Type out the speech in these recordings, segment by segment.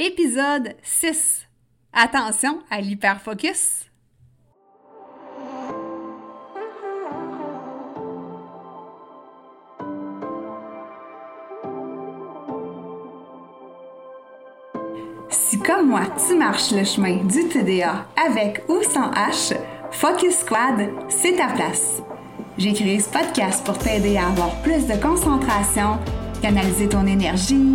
Épisode 6. Attention à l'hyperfocus. Si comme moi, tu marches le chemin du TDA avec ou sans H, Focus Squad, c'est ta place. J'ai créé ce podcast pour t'aider à avoir plus de concentration, canaliser ton énergie,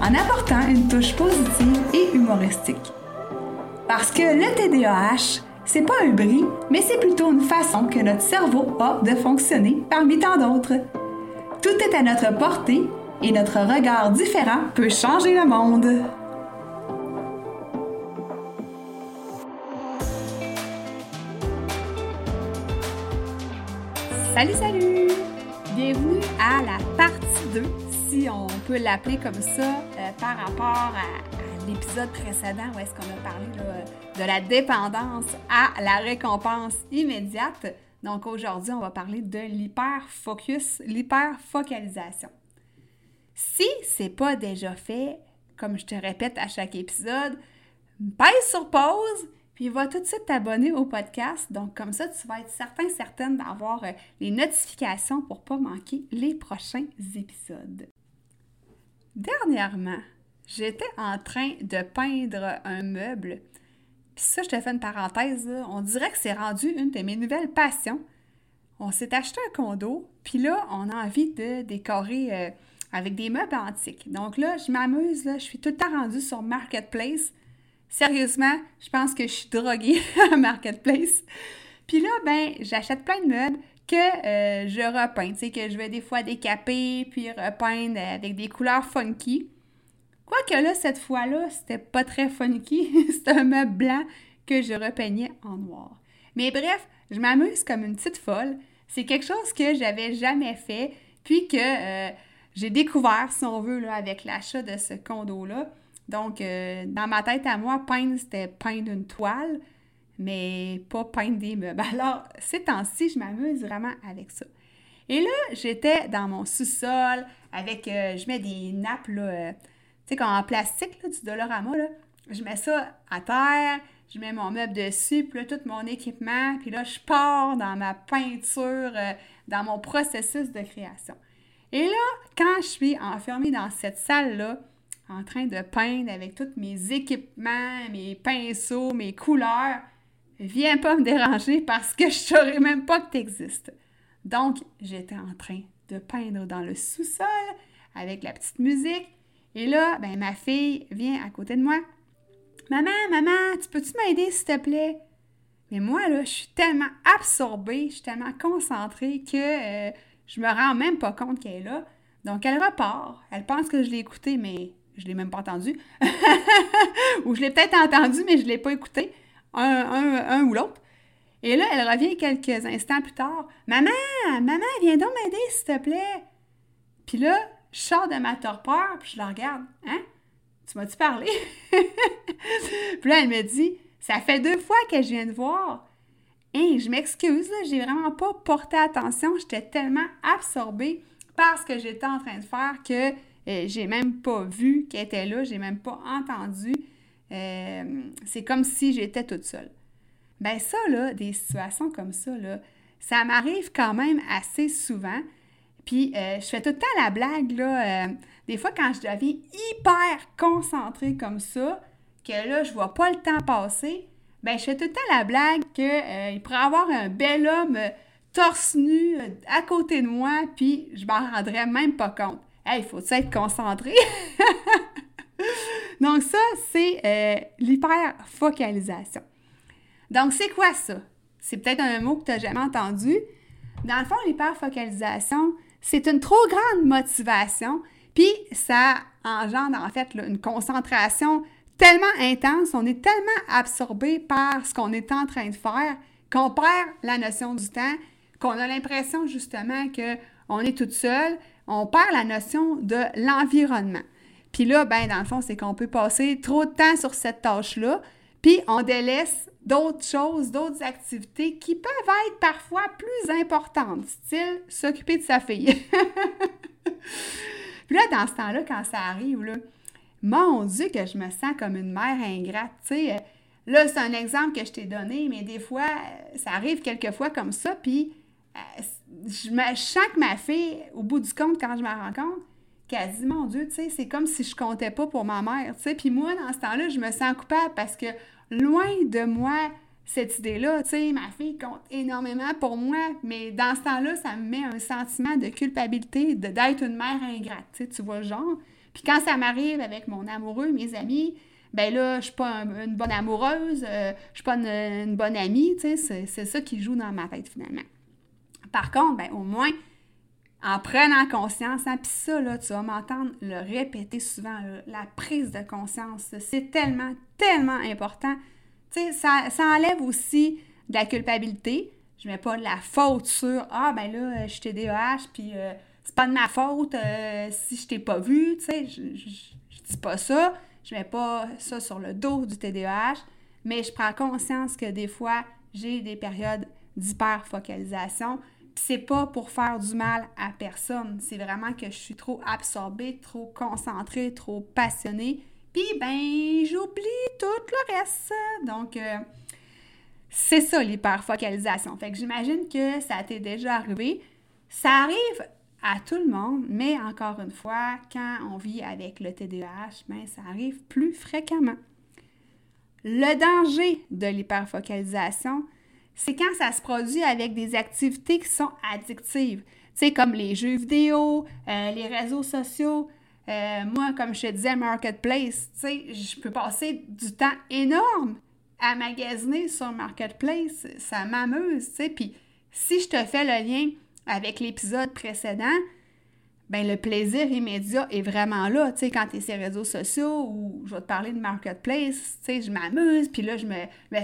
en apportant une touche positive et humoristique. Parce que le TDAH, c'est pas un bris, mais c'est plutôt une façon que notre cerveau a de fonctionner parmi tant d'autres. Tout est à notre portée et notre regard différent peut changer le monde. Salut, salut! Bienvenue à la partie 2, on peut l'appeler comme ça, euh, par rapport à, l'épisode précédent où est-ce qu'on a parlé de la dépendance à la récompense immédiate. Donc aujourd'hui, on va parler de l'hyper-focus, l'hyper-focalisation. Si c'est pas déjà fait, comme je te répète à chaque épisode, pèse sur pause, puis va tout de suite t'abonner au podcast. Donc, comme ça, tu vas être certain, certaine d'avoir euh, les notifications pour pas manquer les prochains épisodes. Dernièrement, j'étais en train de peindre un meuble. Puis ça, je te fais une parenthèse, on dirait que c'est rendu une de mes nouvelles passions. On s'est acheté un condo, puis là, on a envie de décorer euh, avec des meubles antiques. Donc là, je m'amuse, je suis tout le temps rendue sur Marketplace Sérieusement, je pense que je suis droguée à Marketplace. Puis là, ben, j'achète plein de meubles que euh, je repeins. Tu sais, que je vais des fois décaper, puis repeindre avec des couleurs funky. Quoique là, cette fois-là, c'était pas très funky. c'était un meuble blanc que je repeignais en noir. Mais bref, je m'amuse comme une petite folle. C'est quelque chose que j'avais jamais fait, puis que euh, j'ai découvert, si on veut, avec l'achat de ce condo-là. Donc, euh, dans ma tête à moi, peindre, c'était peindre une toile, mais pas peindre des meubles. Alors, ces temps-ci, je m'amuse vraiment avec ça. Et là, j'étais dans mon sous-sol avec, euh, je mets des nappes, là, euh, tu sais, en plastique, là, du Dolorama, là. Je mets ça à terre, je mets mon meuble dessus, puis là, tout mon équipement, puis là, je pars dans ma peinture, dans mon processus de création. Et là, quand je suis enfermée dans cette salle-là, en train de peindre avec tous mes équipements, mes pinceaux, mes couleurs, viens pas me déranger parce que je saurais même pas que tu existes. Donc, j'étais en train de peindre dans le sous-sol avec la petite musique. Et là, ben, ma fille vient à côté de moi. Maman, maman, tu peux-tu m'aider, s'il te plaît? Mais moi, là, je suis tellement absorbée, je suis tellement concentrée que euh, je me rends même pas compte qu'elle est là. Donc, elle repart. Elle pense que je l'ai écoutée, mais je l'ai même pas entendu. ou je l'ai peut-être entendu, mais je l'ai pas écouté. Un, ou l'autre. Et là, elle revient quelques instants plus tard. Maman, maman, viens donc m'aider, s'il te plaît. Puis là, je sors de ma torpeur, puis je la regarde. Hein? Tu m'as-tu parlé? puis là, elle me dit, ça fait deux fois que je viens de voir. Hein, je m'excuse, j'ai vraiment pas porté attention. J'étais tellement absorbée par ce que j'étais en train de faire que euh, j'ai même pas vu qu'elle était là, j'ai même pas entendu. Euh, c'est comme si j'étais toute seule. Ben ça, là, des situations comme ça, là, ça m'arrive quand même assez souvent. Puis euh, je fais tout le temps la blague, là. des fois, quand je deviens hyper concentrée comme ça, que là, je vois pas le temps passer, ben je fais tout le temps la blague qu'il pourrait avoir un bel homme torse nu à côté de moi, puis je m'en rendrais même pas compte. Hey, il faut être concentré? Donc, ça, c'est euh, l'hyper-focalisation. Donc, c'est quoi ça? C'est peut-être un mot que tu n'as jamais entendu. Dans le fond, l'hyper-focalisation, c'est une trop grande motivation, puis ça engendre en fait une concentration tellement intense, on est tellement absorbé par ce qu'on est en train de faire qu'on perd la notion du temps, qu'on a l'impression justement qu'on est toute seule, on perd la notion de l'environnement. Puis là, ben, dans le fond, c'est qu'on peut passer trop de temps sur cette tâche-là, puis on délaisse d'autres choses, d'autres activités qui peuvent être parfois plus importantes, style s'occuper de sa fille. puis là, dans ce temps-là, quand ça arrive, mon Dieu, que je me sens comme une mère ingrate. Tu là, c'est un exemple que je t'ai donné, mais des fois, ça arrive quelquefois comme ça, puis euh, je, me, sens que ma fille, au bout du compte, quand je me rends compte, dit, mon Dieu, tu sais, c'est comme si je comptais pas pour ma mère, tu sais. Puis moi, dans ce temps-là, je me sens coupable parce que loin de moi, cette idée-là, tu sais, ma fille compte énormément pour moi, mais dans ce temps-là, ça me met un sentiment de culpabilité d'être une mère ingrate, tu vois genre. Puis quand ça m'arrive avec mon amoureux, mes amis, ben là, je suis pas une bonne amoureuse, euh, je suis pas une, bonne amie, tu sais, c'est ça qui joue dans ma tête finalement. Par contre, ben au moins, en prenant conscience, hein, puis ça, là, tu vas m'entendre le répéter souvent, la prise de conscience, c'est tellement, tellement important. Tu sais, ça, ça enlève aussi de la culpabilité. Je mets pas de la faute sur « Ah, ben là, je suis TDAH, puis... Euh, c'est pas de ma faute euh, si je t'ai pas vu, tu sais, je, dis pas ça, je mets pas ça sur le dos du TDAH, mais je prends conscience que des fois, j'ai des périodes d'hyperfocalisation, puis c'est pas pour faire du mal à personne, c'est vraiment que je suis trop absorbée, trop concentrée, trop passionnée, puis ben, j'oublie tout le reste. Donc, euh, c'est ça l'hyperfocalisation. Fait que j'imagine que ça t'est déjà arrivé. Ça arrive à tout le monde, mais encore une fois, quand on vit avec le TDAH, ben, ça arrive plus fréquemment. Le danger de l'hyperfocalisation, c'est quand ça se produit avec des activités qui sont addictives, tu sais, comme les jeux vidéo, euh, les réseaux sociaux. Euh, moi, comme je te disais, Marketplace, tu sais, je peux passer du temps énorme à magasiner sur Marketplace. Ça m'amuse, tu sais. Puis si je te fais le lien avec l'épisode précédent, ben le plaisir immédiat est vraiment là. Tu sais, quand tu es sur les réseaux sociaux ou je vais te parler de marketplace, tu sais, je m'amuse, puis là, je me,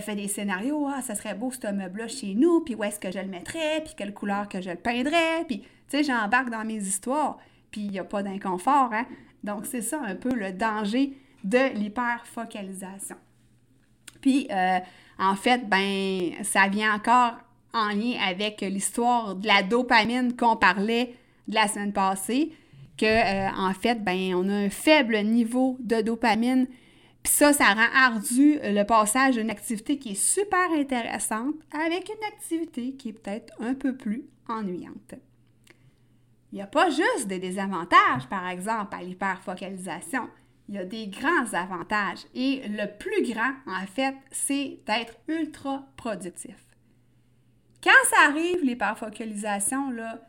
fais des scénarios. Ah, ça serait beau ce meuble-là chez nous, puis où est-ce que je le mettrais, puis quelle couleur que je le peindrais, puis tu sais, j'embarque dans mes histoires, puis il n'y a pas d'inconfort, hein. Donc, c'est ça un peu le danger de l'hyperfocalisation. Puis, euh, en fait, ben, ça vient encore en lien avec l'histoire de la dopamine qu'on parlait de la semaine passée, que euh, en fait, ben, on a un faible niveau de dopamine. Puis ça, ça rend ardu le passage d'une activité qui est super intéressante avec une activité qui est peut-être un peu plus ennuyante. Il n'y a pas juste des désavantages, par exemple, à l'hyperfocalisation. Il y a des grands avantages. Et le plus grand, en fait, c'est d'être ultra productif. Quand ça arrive, l'hyperfocalisation, là,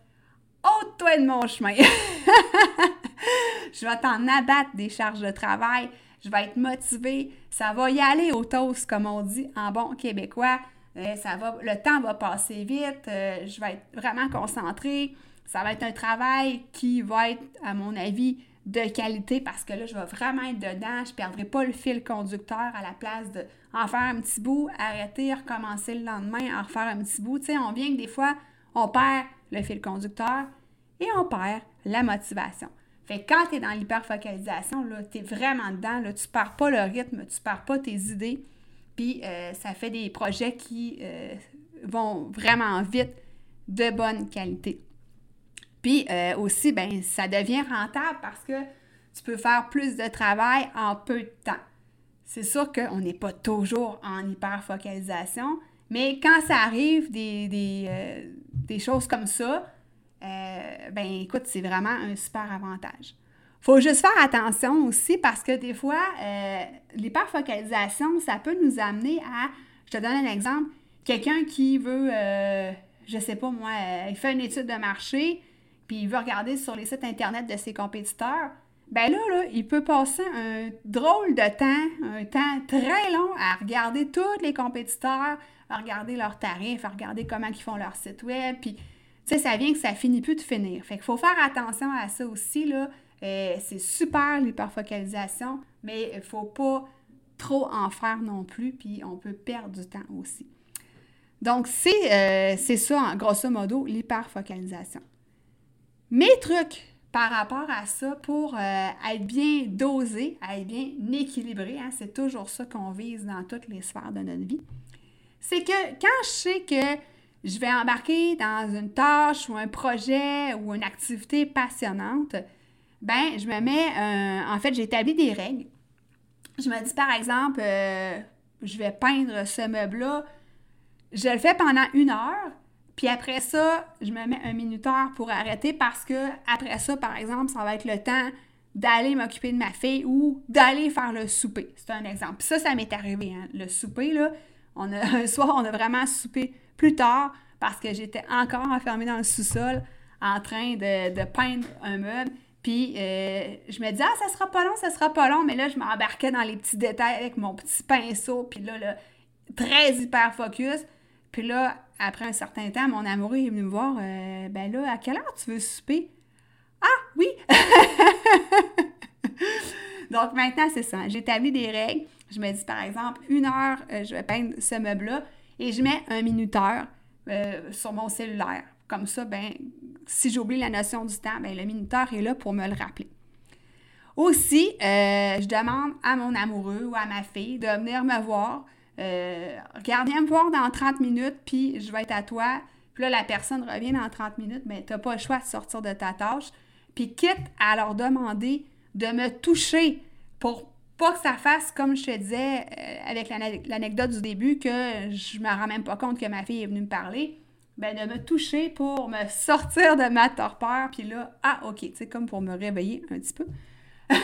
ôte-toi de mon chemin. je vais t'en abattre des charges de travail. Je vais être motivée. Ça va y aller au toast, comme on dit en bon québécois. Euh, ça va, le temps va passer vite. Euh, je vais être vraiment concentrée. Ça va être un travail qui va être, à mon avis, de qualité parce que là, je vais vraiment être dedans. Je ne perdrai pas le fil conducteur à la place de en faire un petit bout, arrêter, recommencer le lendemain, en refaire un petit bout. Tu sais, on vient que des fois, on perd le fil conducteur et on perd la motivation. Fait que quand tu es dans l'hyperfocalisation, tu es vraiment dedans, là, tu ne perds pas le rythme, tu ne perds pas tes idées, puis euh, ça fait des projets qui euh, vont vraiment vite, de bonne qualité. Puis euh, aussi, ben, ça devient rentable parce que tu peux faire plus de travail en peu de temps. C'est sûr qu'on n'est pas toujours en hyper-focalisation, mais quand ça arrive, des, euh, choses comme ça, euh, ben écoute, c'est vraiment un super avantage. faut juste faire attention aussi parce que des fois, euh, l'hyperfocalisation, ça peut nous amener à, je te donne un exemple, quelqu'un qui veut, je sais pas moi, il fait une étude de marché, puis il veut regarder sur les sites Internet de ses compétiteurs, ben là, il peut passer un drôle de temps, un temps très long à regarder tous les compétiteurs, à regarder leurs tarifs, à regarder comment ils font leur site web, puis, tu sais, ça vient que ça finit plus de finir. Fait qu'il faut faire attention à ça aussi, là. Euh, c'est super l'hyperfocalisation, mais il faut pas trop en faire non plus, puis on peut perdre du temps aussi. Donc, c'est ça, grosso modo, l'hyperfocalisation. Mes trucs par rapport à ça pour euh, être bien dosé, être bien équilibré, hein, c'est toujours ça qu'on vise dans toutes les sphères de notre vie, c'est que quand je sais que je vais embarquer dans une tâche ou un projet ou une activité passionnante, ben je me mets, en fait, j'établis des règles. Je me dis par exemple, euh, je vais peindre ce meuble-là, je le fais pendant une heure, puis après ça, je me mets un minuteur pour arrêter parce que après ça, par exemple, ça va être le temps d'aller m'occuper de ma fille ou d'aller faire le souper. C'est un exemple. Puis ça, ça m'est arrivé. Hein. Le souper, là, on a, un soir, on a vraiment soupé plus tard parce que j'étais encore enfermée dans le sous-sol en train de, peindre un meuble. Puis euh, je me disais, ah, ça sera pas long, ça sera pas long. Mais là, je m'embarquais dans les petits détails avec mon petit pinceau. Puis là, là très hyper focus. Puis là, après un certain temps, mon amoureux est venu me voir. Euh, ben là, à quelle heure tu veux souper? Ah, oui! Donc maintenant, c'est ça. J'établis des règles. Je me dis, par exemple, une heure, euh, je vais peindre ce meuble-là et je mets un minuteur euh, sur mon cellulaire. Comme ça, ben, si j'oublie la notion du temps, ben, le minuteur est là pour me le rappeler. Aussi, je demande à mon amoureux ou à ma fille de venir me voir euh, regarde, viens me voir dans 30 minutes, puis je vais être à toi. Puis là, la personne revient dans 30 minutes, mais tu n'as pas le choix de sortir de ta tâche. Puis quitte à leur demander de me toucher pour pas que ça fasse, comme je te disais euh, avec l'anecdote du début, que je me rends même pas compte que ma fille est venue me parler, ben de me toucher pour me sortir de ma torpeur, puis là, ah ok, sais, comme pour me réveiller un petit peu.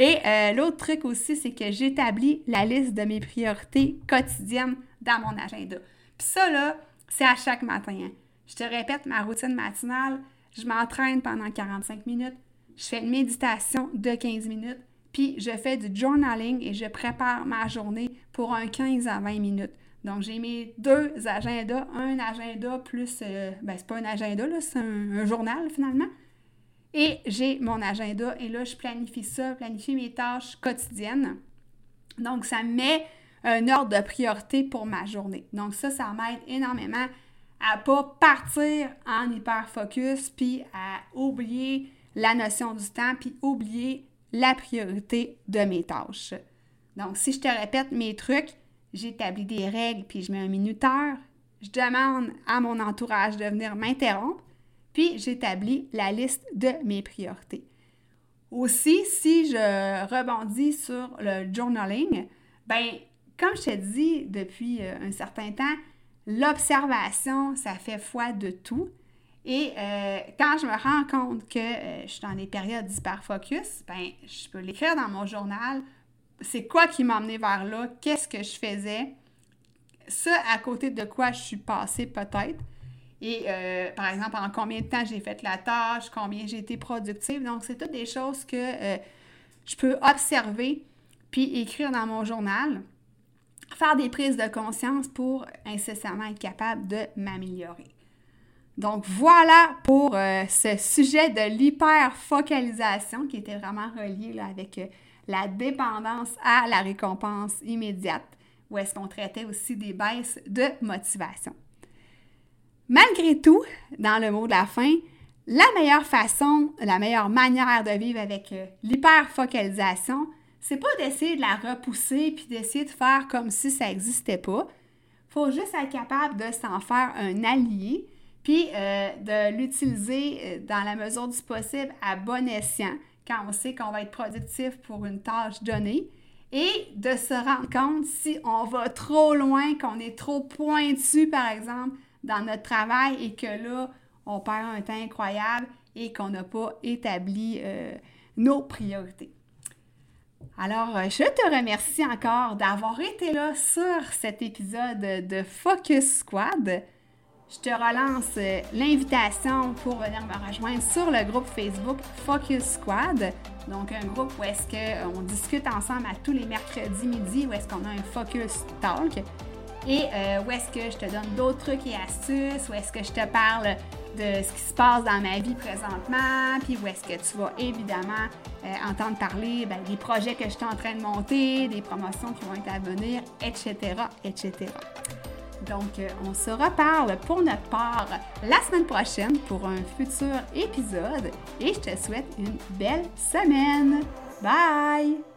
Et euh, l'autre truc aussi, c'est que j'établis la liste de mes priorités quotidiennes dans mon agenda. Puis ça, là, c'est à chaque matin. Hein. Je te répète, ma routine matinale, je m'entraîne pendant 45 minutes, je fais une méditation de 15 minutes, puis je fais du journaling et je prépare ma journée pour un 15 à 20 minutes. Donc, j'ai mes deux agendas, un agenda plus, euh, ben, c'est pas un agenda, là, c'est un, journal finalement. Et j'ai mon agenda et là, je planifie ça, planifie mes tâches quotidiennes. Donc, ça met un ordre de priorité pour ma journée. Donc, ça, ça m'aide énormément à ne pas partir en hyper focus puis à oublier la notion du temps puis oublier la priorité de mes tâches. Donc, si je te répète mes trucs, j'établis des règles puis je mets un minuteur. Je demande à mon entourage de venir m'interrompre puis j'établis la liste de mes priorités. Aussi, si je rebondis sur le journaling, ben comme je t'ai dit depuis euh, un certain temps, l'observation, ça fait foi de tout. Et euh, quand je me rends compte que euh, je suis dans des périodes d'hyperfocus, ben je peux l'écrire dans mon journal. C'est quoi qui m'a amené vers là? Qu'est-ce que je faisais? Ça, à côté de quoi je suis passée peut-être. Et euh, par exemple, en combien de temps j'ai fait la tâche, combien j'ai été productive. Donc, c'est toutes des choses que euh, je peux observer puis écrire dans mon journal, faire des prises de conscience pour incessamment être capable de m'améliorer. Donc voilà pour euh, ce sujet de l'hyperfocalisation qui était vraiment relié avec la dépendance à la récompense immédiate, où est-ce qu'on traitait aussi des baisses de motivation. Malgré tout, dans le mot de la fin, la meilleure façon, la meilleure manière de vivre avec euh, l'hyperfocalisation, c'est pas d'essayer de la repousser puis d'essayer de faire comme si ça n'existait pas. faut juste être capable de s'en faire un allié puis euh, de l'utiliser euh, dans la mesure du possible à bon escient quand on sait qu'on va être productif pour une tâche donnée et de se rendre compte si on va trop loin, qu'on est trop pointu, par exemple, dans notre travail et que là, on perd un temps incroyable et qu'on n'a pas établi euh, nos priorités. Alors, euh, je te remercie encore d'avoir été là sur cet épisode de Focus Squad. Je te relance euh, l'invitation pour venir me rejoindre sur le groupe Facebook Focus Squad. Donc, un groupe où est-ce qu'on discute ensemble à tous les mercredis midi, où est-ce qu'on a un Focus Talk et euh, où est-ce que je te donne d'autres trucs et astuces, où est-ce que je te parle de ce qui se passe dans ma vie présentement, puis où est-ce que tu vas évidemment euh, entendre parler ben, des projets que je suis en train de monter, des promotions qui vont être à venir, etc., etc. Donc, euh, on se reparle pour notre part la semaine prochaine pour un futur épisode et je te souhaite une belle semaine. Bye!